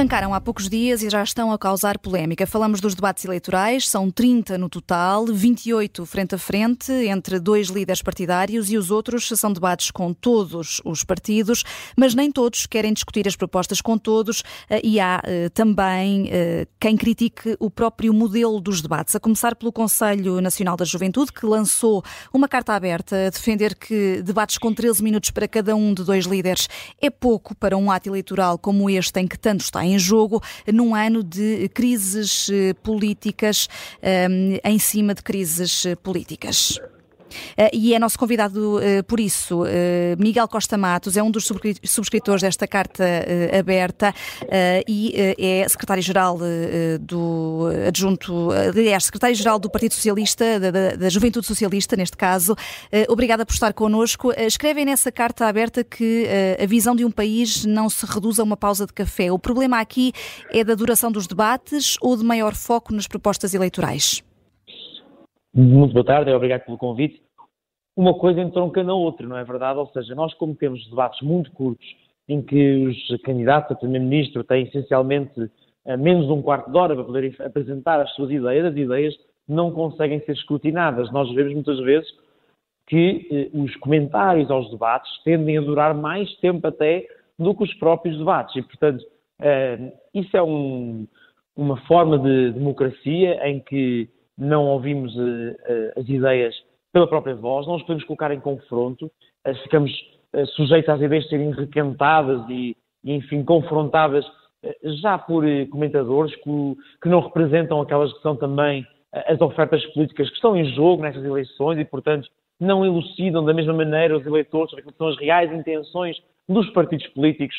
Arrancaram há poucos dias e já estão a causar polémica. Falamos dos debates eleitorais, são 30 no total, 28 frente a frente entre dois líderes partidários e os outros são debates com todos os partidos, mas nem todos querem discutir as propostas com todos eh, e há eh, também eh, quem critique o próprio modelo dos debates, a começar pelo Conselho Nacional da Juventude, que lançou uma carta aberta a defender que debates com 13 minutos para cada um de dois líderes é pouco para um ato eleitoral como este em que tanto está em jogo, num ano de crises eh, políticas um, em cima de crises eh, políticas. Uh, e é nosso convidado uh, por isso. Uh, Miguel Costa Matos é um dos subscritores desta carta aberta e é secretário-geral do adjunto, aliás, secretário-geral do Partido Socialista, da, da, Juventude Socialista, neste caso. obrigada por estar connosco. escrevem nessa carta aberta que a visão de um país não se reduz a uma pausa de café. O problema aqui é da duração dos debates ou de maior foco nas propostas eleitorais? Muito boa tarde, obrigado pelo convite. Uma coisa entronca na outra, não é verdade? Ou seja, nós como temos debates muito curtos, em que os candidatos a Primeiro-Ministro têm essencialmente eh, menos de um quarto de hora para poderem apresentar as suas ideias, as ideias não conseguem ser escrutinadas. Nós vemos muitas vezes que eh, os comentários aos debates tendem a durar mais tempo até do que os próprios debates. E, portanto, eh, isso é um, uma forma de democracia em que não ouvimos uh, uh, as ideias pela própria voz, não os podemos colocar em confronto, uh, ficamos sujeitos às ideias serem requentadas e, enfim, confrontadas já por comentadores que, que, não representam aquelas que são também as ofertas políticas que estão em jogo nestas eleições e, portanto, não elucidam da mesma maneira os eleitores sobre são as reais intenções dos partidos políticos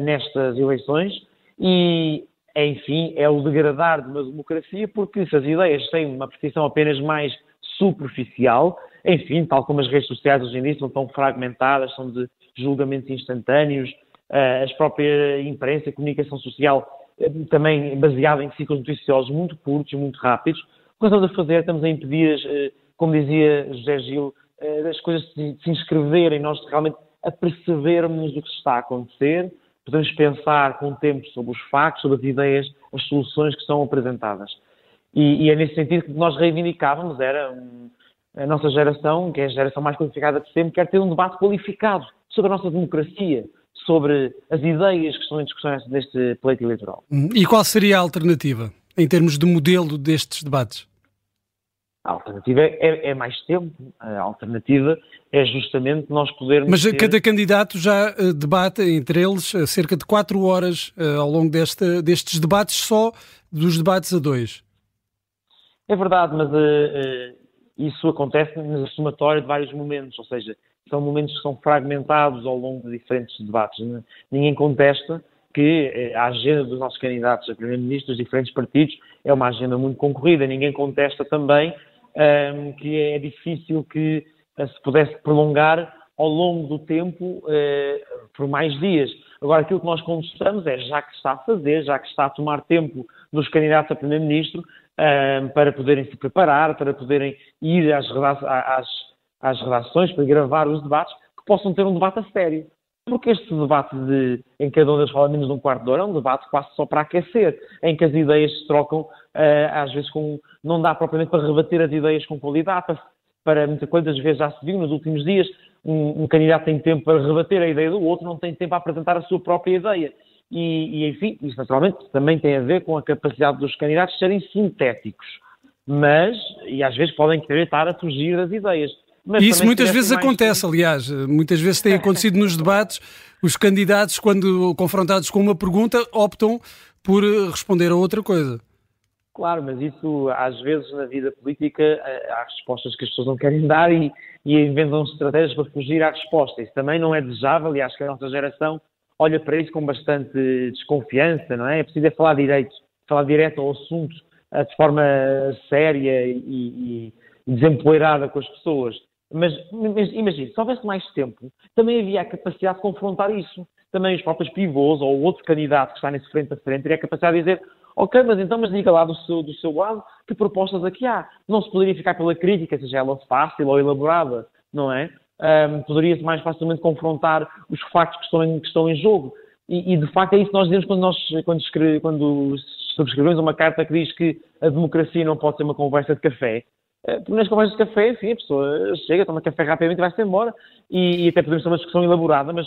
nestas eleições. E enfim, é o degradar de uma democracia, porque se as ideias têm uma percepção apenas mais superficial, enfim, tal como as redes sociais hoje em dia são tão fragmentadas, são de julgamentos instantâneos, eh, as próprias imprensa, a comunicação social eh, também baseada em ciclos noticiosos muito curtos e muito rápidos, o que estamos a fazer, estamos a impedir, eh, como dizia José Gil, as coisas de se inscreverem, nós realmente a percebermos o que está a acontecer, podemos pensar com o tempo sobre os factos, sobre as ideias, as soluções que são apresentadas. E, e é nesse sentido que nós reivindicávamos, era a nossa geração, que é a geração mais qualificada de sempre, quer ter um debate qualificado sobre a nossa democracia, sobre as ideias que estão em discussão neste pleito eleitoral. E qual seria a alternativa, em termos de modelo destes debates? A alternativa é, é, mais tempo. A alternativa é justamente nós podermos. Mas ter... cada candidato já uh, debate entre eles uh, cerca de quatro horas uh, ao longo desta, destes debates, só dos debates a dois. É verdade, mas isso acontece na somatória de vários momentos, ou seja, são momentos que são fragmentados ao longo de diferentes debates. Né? Ninguém contesta que a agenda dos nossos candidatos a primeiro-ministro dos diferentes partidos é uma agenda muito concorrida. Ninguém contesta também um, que é difícil que uh, se pudesse prolongar ao longo do tempo uh, por mais dias. Agora, aquilo que nós contestamos é, já que está a fazer, já que está a tomar tempo dos candidatos a Primeiro-Ministro para poderem se preparar, para poderem ir às, às, às redações, para gravar os debates, que possam ter um debate a sério. Porque este debate de, em cada um deles fala menos de um quarto de hora é um debate quase só para aquecer, em que as ideias se trocam, uh, às vezes com, não dá propriamente para rebater as ideias com qualidade, para, para muitas às vezes já se viu nos últimos dias, um, um, candidato tem tempo para rebater a ideia do outro, não tem tempo para apresentar a sua própria ideia. E, e enfim, isso naturalmente também tem a ver com a capacidade dos candidatos serem sintéticos, mas, e às vezes podem querer estar a fugir das ideias. Mas isso muitas vezes mais... acontece, aliás, muitas vezes tem acontecido nos debates, os candidatos, quando confrontados com uma pergunta, optam por eh, responder a outra coisa. Claro, mas isso às vezes na vida política eh, há respostas que as pessoas não querem dar e, e inventam estratégias para fugir à resposta. Isso também não é desejável e acho que a nossa geração olha para isso com bastante desconfiança, não é? É preciso é falar direito, falar direto ao assunto eh, de forma séria e, e, e desempoeirada com as pessoas. Mas, mas imagine, se houvesse mais tempo, também havia a capacidade de confrontar isso. Também os próprios pivôs ou outro candidato que está nesse frente a frente teria a capacidade de dizer ok, mas então mas diga lá do seu, do seu lado que propostas aqui há. Não se poderia ficar pela crítica, seja ela fácil ou elaborada, não é? Um, Poderia-se mais facilmente confrontar os factos que estão em, que estão em jogo. E, e, de facto é isso que nós dizemos quando, nós, quando, escreve, quando subscrevemos uma carta que diz que a democracia não pode ser uma conversa de café. Eh, nas conversas de café, enfim, a pessoa chega, toma café rapidamente e vai-se embora. E, e, até podemos ter uma discussão elaborada, mas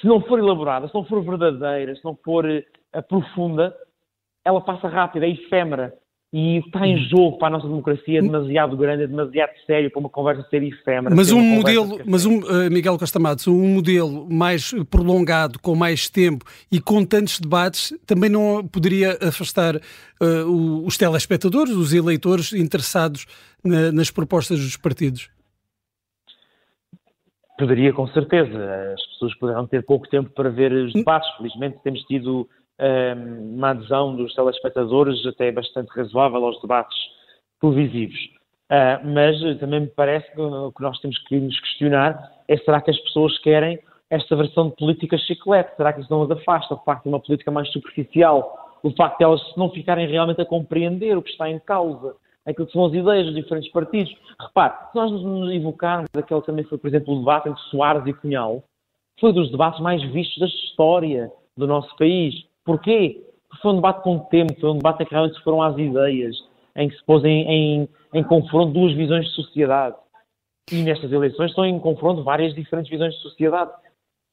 se não for elaborada, se não for verdadeira, se não for uh, profunda, ela passa rápida, é efêmera. E está em jogo para a nossa democracia é demasiado grande, é demasiado sério para uma conversa ser efêmera. Mas um modelo, mas um, uh, Miguel Costa Matos, um modelo mais prolongado, com mais tempo e com tantos debates, também não poderia afastar uh, os telespectadores, os eleitores interessados na, nas propostas dos partidos? Poderia, com certeza. As pessoas poderão ter pouco tempo para ver os hum. debates. Felizmente temos tido uma adesão dos telespectadores até bastante razoável aos debates televisivos. Uh, mas também me parece que o que nós temos que nos questionar é será que as pessoas querem esta versão de política chiclete? Será que isso não as afasta? O facto de uma política mais superficial, o facto de elas não ficarem realmente a compreender o que está em causa, aquilo que são as ideias dos diferentes partidos. Repare, se nós nos evocarmos aquele que também foi, por exemplo, o debate entre Soares e Cunhal, foi dos debates mais vistos da história do nosso país. Porquê? Porque foi um debate com tempo, foi um debate em que realmente se foram às ideias, em que se pôs em, em, em confronto duas visões de sociedade. E nestas eleições estão em confronto várias diferentes visões de sociedade.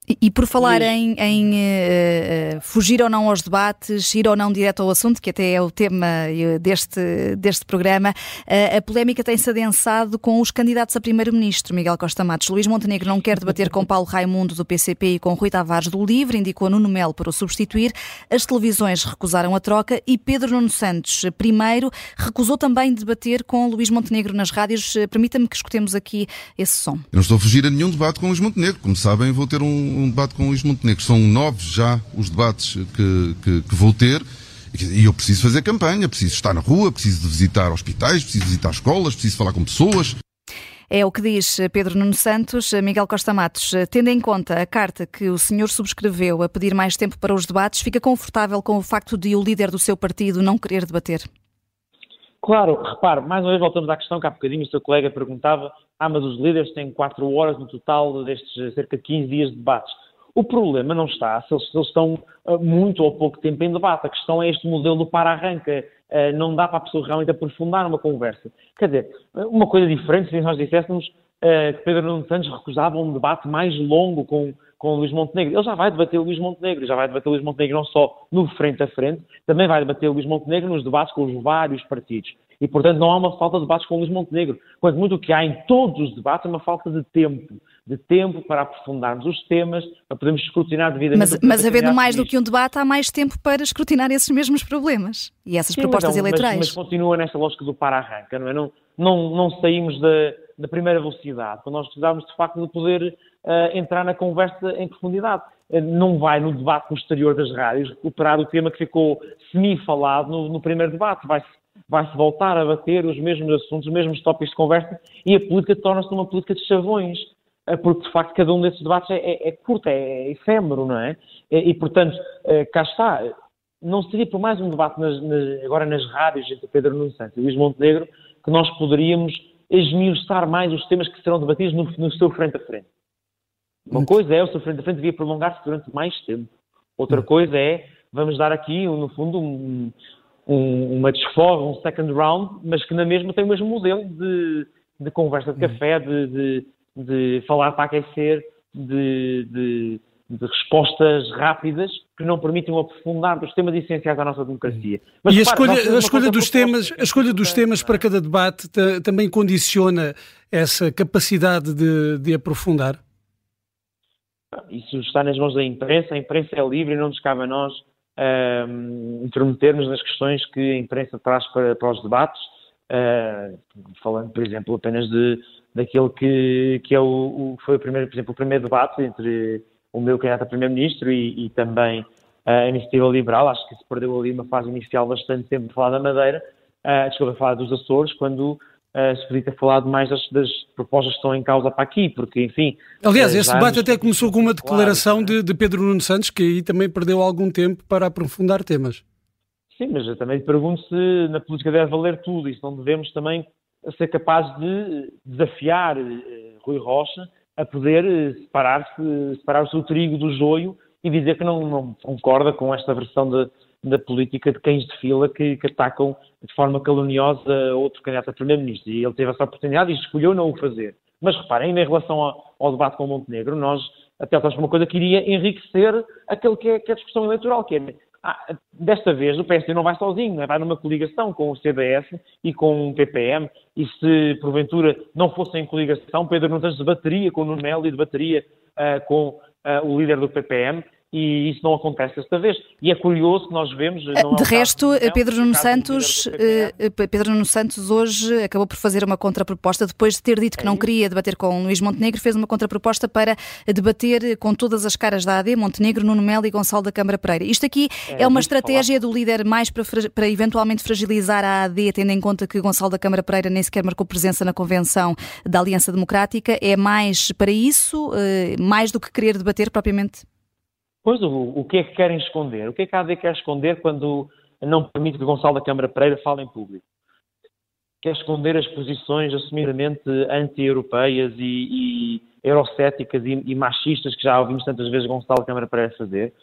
E, por falar em, em uh, fugir ou não aos debates, ir ou não direto ao assunto, que até é o tema deste, deste programa, uh, a polémica tem-se adensado com os candidatos a primeiro-ministro. Miguel Costa Matos. Luís Montenegro não quer debater com Paulo Raimundo do PCP e com Rui Tavares do Livre, indicou Nuno Melo para o substituir. As televisões recusaram a troca e Pedro Nuno Santos, primeiro, recusou também debater com Luís Montenegro nas rádios. Permita-me que escutemos aqui esse som. Eu não estou a fugir a nenhum debate com Luís Montenegro. Como sabem, vou ter um um debate com o Luís Montenegro. São nove já os debates que, que, que vou ter. E eu preciso fazer campanha, preciso estar na rua, preciso de visitar hospitais, preciso visitar escolas, preciso falar com pessoas. É o que diz Pedro Nuno Santos. Miguel Costa Matos, tendo em conta a carta que o senhor subscreveu a pedir mais tempo para os debates, fica confortável com o facto de o líder do seu partido não querer debater? Claro, repare, mais uma vez voltamos à questão que há bocadinho o seu colega perguntava ah, mas os líderes têm quatro horas no total destes cerca de 15 dias de debates. O problema não está se eles, se eles estão uh, muito ou pouco tempo em debate. A questão é este modelo do para-arranca. Uh, não dá para a pessoa realmente aprofundar uma conversa. Quer dizer, uma coisa diferente se nós disséssemos uh, que Pedro Nuno Santos recusava um debate mais longo com, com Luís Montenegro. Ele já vai debater Luís Montenegro, já vai debater Luís Montenegro não só no frente a frente, também vai debater Luís Montenegro nos debates com os vários partidos. E, portanto, não há uma falta de debates com o Luís Montenegro. Quanto muito o que há em todos os debates é uma falta de tempo. De tempo para aprofundarmos os temas, para podermos escrutinar devidamente. Mas, mas havendo mais do que um debate, há mais tempo para escrutinar esses mesmos problemas e essas Sim, propostas mas, eleitorais. Mas, mas, continua nesta lógica do para-arranca, não é? Não, não, não saímos da, da primeira velocidade, quando nós precisávamos, de facto, de poder uh, entrar na conversa em profundidade. Uh, não vai no debate posterior das rádios recuperar o tema que ficou semi-falado no, no primeiro debate. Vai-se vai-se voltar a bater os mesmos assuntos, os mesmos tópicos de conversa e a política torna-se uma política de chavões, eh, porque de facto cada um desses debates é, é, é curto, é, é efêmero, não é? E, e, portanto, eh, cá está, não seria por mais um debate nas, nas, agora nas rádios entre Pedro Nuno Santos e Luís Montenegro que nós poderíamos esmiuçar mais os temas que serão debatidos no, no seu frente a frente. Uma coisa é o seu frente a frente devia prolongar-se durante mais tempo. Outra coisa é, vamos dar aqui, no fundo, um, um, uma desforra, um second round, mas que na mesma tem o mesmo modelo de, de conversa de café, de, de, de falar para aquecer, de, de, respostas rápidas que não permitem aprofundar dos temas essenciais da nossa democracia. Mas, e a escolha, a escolha dos temas, a escolha dos temas para cada debate também condiciona essa capacidade de, de aprofundar? Isso está nas mãos da imprensa, a imprensa é livre e não nos cabe a nós uh, intrometermos nas questões que a imprensa traz para, para os debates, uh, falando, por exemplo, apenas de, daquele que, que é o, o, foi o primeiro, por exemplo, o primeiro debate entre o meu candidato a primeiro-ministro e, e, também a iniciativa liberal. Acho que se perdeu ali uma fase inicial bastante tempo de falar da Madeira, uh, desculpa, falar dos Açores, quando uh, se podia ter falado mais das, das, propostas que estão em causa para aqui, porque, enfim... Aliás, uh, esse debate até começou com uma declaração claro, de, de, Pedro Nuno Santos, que aí também perdeu algum tempo para aprofundar temas. Sim, mas eu também pergunto se na política deve valer tudo e se não devemos também ser capazes de desafiar uh, Rui Rocha a poder separar-se separar o seu trigo do joio e dizer que não, não concorda com esta versão de, da política de cães de fila que, que, atacam de forma caluniosa outro candidato a primeiro-ministro. E ele teve essa oportunidade e escolheu não o fazer. Mas reparem, em relação ao, ao debate com o Montenegro, nós até estamos uma coisa que iria enriquecer aquele que é, que é a discussão eleitoral, que é ah, desta vez o PSD não vai sozinho, vai numa coligação com o CDS e com o PPM, e se porventura não fossem em coligação, Pedro Nunes debateria com o Nuno Melo e debateria uh, com uh, o líder do PPM, e isso não acontece desta vez. E é curioso que nós vemos. de resto, de Pedro Nuno Santos, eh, Pedro Nuno Santos hoje acabou por fazer uma contraproposta depois de ter dito que é não queria debater com Luís Montenegro, fez uma contraproposta para debater com todas as caras da AD, Montenegro, Nuno Melo e Gonçalo da Câmara Pereira. Isto aqui é, é uma estratégia falar. do líder mais para, para eventualmente fragilizar a AD, tendo em conta que Gonçalo da Câmara Pereira nem sequer marcou presença na convenção da Aliança Democrática. É mais para isso, eh, mais do que querer debater propriamente? Pois, o, o que é que querem esconder? O que é que a AD quer esconder quando não permite que Gonçalo da Câmara Pereira fale em público? Quer esconder as posições assumidamente anti-europeias e, e eurocéticas e, e, machistas que já ouvimos tantas vezes Gonçalo da Câmara Pereira fazer?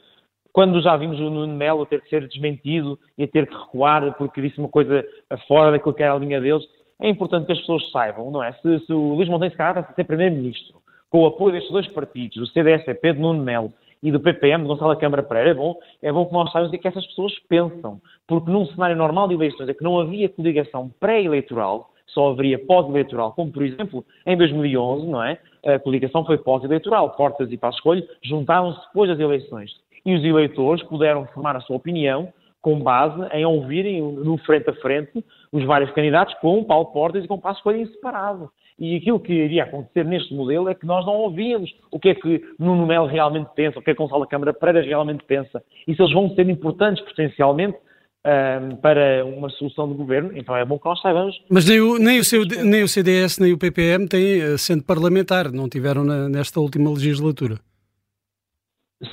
Quando já vimos o Nuno Melo ter que ser desmentido e ter que recuar porque disse uma coisa fora daquilo que era a linha deles, é importante que as pessoas saibam, não é? Se, se o Luís Montenegro se calhar a ser Primeiro-Ministro, com o apoio destes dois partidos, o CDS-EP de Nuno Melo e do PPM, de Gonçalo Câmara Pereira, é bom, é bom que nós saibamos o que, é que essas pessoas pensam. Porque num cenário normal de eleições é que não havia coligação pré-eleitoral, só haveria pós-eleitoral, como por exemplo em 2011, não é? A coligação foi pós-eleitoral, Portas e Passo Escolho juntaram-se depois das eleições. E os eleitores puderam formar a sua opinião com base em ouvirem no frente a frente os vários candidatos com Paulo Portas e com Passo Escolho em separado. E aquilo que iria acontecer neste modelo é que nós não ouvíamos o que é que Nuno Melo realmente pensa, o que é que Gonçalo Câmara Pereira realmente pensa. E se eles vão ser importantes potencialmente um, para uma solução de governo, então é bom que nós saibamos. Mas nem o, nem o, seu, nem o CDS nem o PPM têm assento parlamentar, não tiveram na, nesta última legislatura.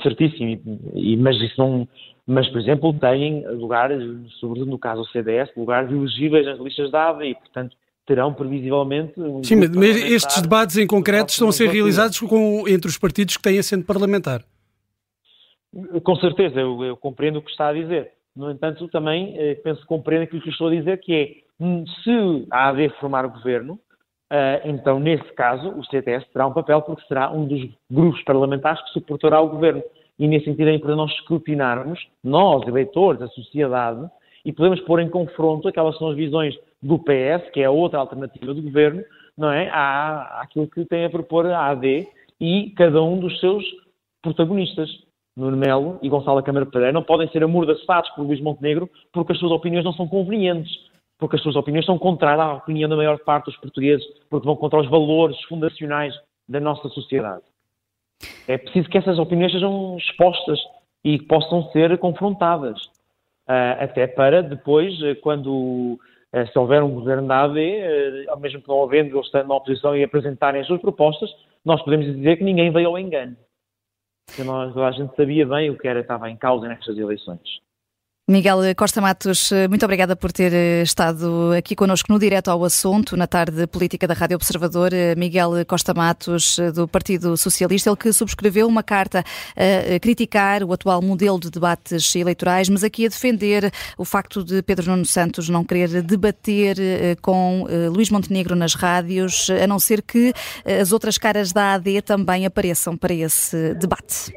Certíssimo, e, mas isso não. Mas, por exemplo, têm lugares, sobretudo no caso do CDS, lugares elegíveis nas listas da AVE, e, portanto, terão previsivelmente. Um Sim, mas estes debates em concreto estão a ser realizados com, entre os partidos que têm assento parlamentar. Com certeza, eu, eu, compreendo o que está a dizer. No entanto, também eh, penso que compreendo aquilo que estou a dizer, que é hum, se a AD formar o governo, uh, então nesse caso o CTS terá um papel porque será um dos grupos parlamentares que suportará o governo. E nesse sentido é importante nós escrutinarmos, nós, eleitores, a sociedade, e podemos pôr em confronto aquelas são as visões do PS, que é a outra alternativa do governo, não é? Há aquilo que tem a propor a AD e cada um dos seus protagonistas. Nuno Melo e Gonçalo Câmara Pereira não podem ser amordaçados por Luís Montenegro porque as suas opiniões não são convenientes, porque as suas opiniões são contrárias à opinião da maior parte dos portugueses, porque vão contra os valores fundacionais da nossa sociedade. É preciso que essas opiniões sejam expostas e possam ser confrontadas, até para depois, quando eh, se houver um governo da AD, eh, ao mesmo que não havendo, eles estando na oposição e apresentarem as suas propostas, nós podemos dizer que ninguém veio ao engano. Porque nós, a gente sabia bem o que era, estava em causa nestas eleições. Miguel Costa Matos, eh, muito obrigada por ter eh, estado aqui connosco no Direto ao Assunto, na tarde política da Rádio Observador. Eh, Miguel Costa Matos, do Partido Socialista, ele que subscreveu uma carta a criticar o atual modelo de debates eleitorais, mas aqui a defender o facto de Pedro Nuno Santos não querer debater com Luís Montenegro nas rádios, a não ser que as outras caras da AD também apareçam para esse debate.